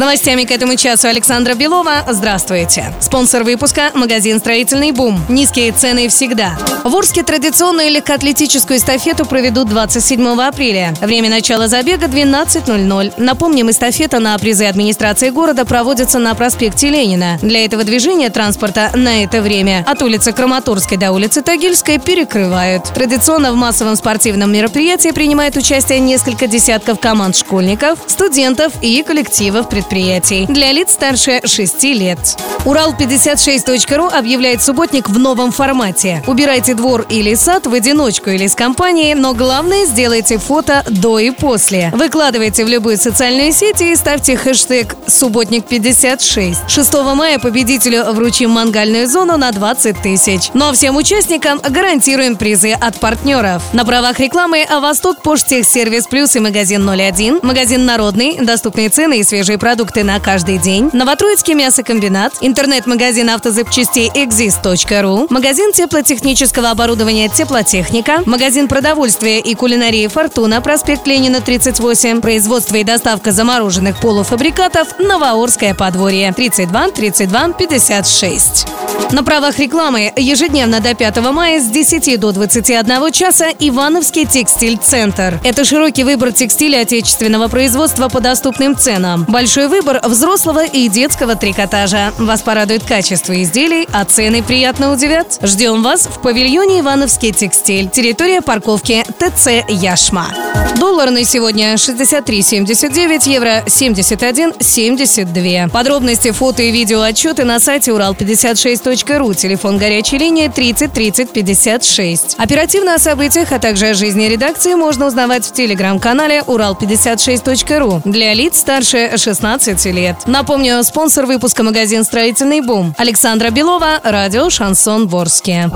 Новостями к этому часу Александра Белова. Здравствуйте. Спонсор выпуска – магазин «Строительный бум». Низкие цены всегда. В Орске традиционную легкоатлетическую эстафету проведут 27 апреля. Время начала забега 12.00. Напомним, эстафета на призы администрации города проводится на проспекте Ленина. Для этого движения транспорта на это время от улицы Краматорской до улицы Тагильской перекрывают. Традиционно в массовом спортивном мероприятии принимает участие несколько десятков команд школьников, студентов и коллективов предприятий предприятий для лиц старше 6 лет. Урал56.ру объявляет субботник в новом формате. Убирайте двор или сад в одиночку или с компанией, но главное сделайте фото до и после. Выкладывайте в любую социальную сеть и ставьте хэштег «Субботник56». 6 мая победителю вручим мангальную зону на 20 тысяч. Но всем участникам гарантируем призы от партнеров. На правах рекламы «Восток Поштехсервис Плюс» и магазин 01, магазин «Народный», доступные цены и свежие продукты продукты на каждый день, Новотроицкий мясокомбинат, интернет-магазин автозапчастей exist.ru, магазин теплотехнического оборудования «Теплотехника», магазин продовольствия и кулинарии «Фортуна», проспект Ленина, 38, производство и доставка замороженных полуфабрикатов «Новоорское подворье», 32 32 56. На правах рекламы ежедневно до 5 мая с 10 до 21 часа Ивановский текстиль-центр. Это широкий выбор текстиля отечественного производства по доступным ценам. Большой выбор взрослого и детского трикотажа. Вас порадует качество изделий, а цены приятно удивят. Ждем вас в павильоне Ивановский текстиль. Территория парковки ТЦ Яшма. Доллар на сегодня 63,79, евро 71,72. Подробности, фото и видео отчеты на сайте урал56.ру. Телефон горячей линии 30 30 56. Оперативно о событиях, а также о жизни редакции можно узнавать в телеграм-канале урал56.ру для лиц старше 16 лет. Напомню, спонсор выпуска магазин «Строительный бум» Александра Белова, радио «Шансон Ворске».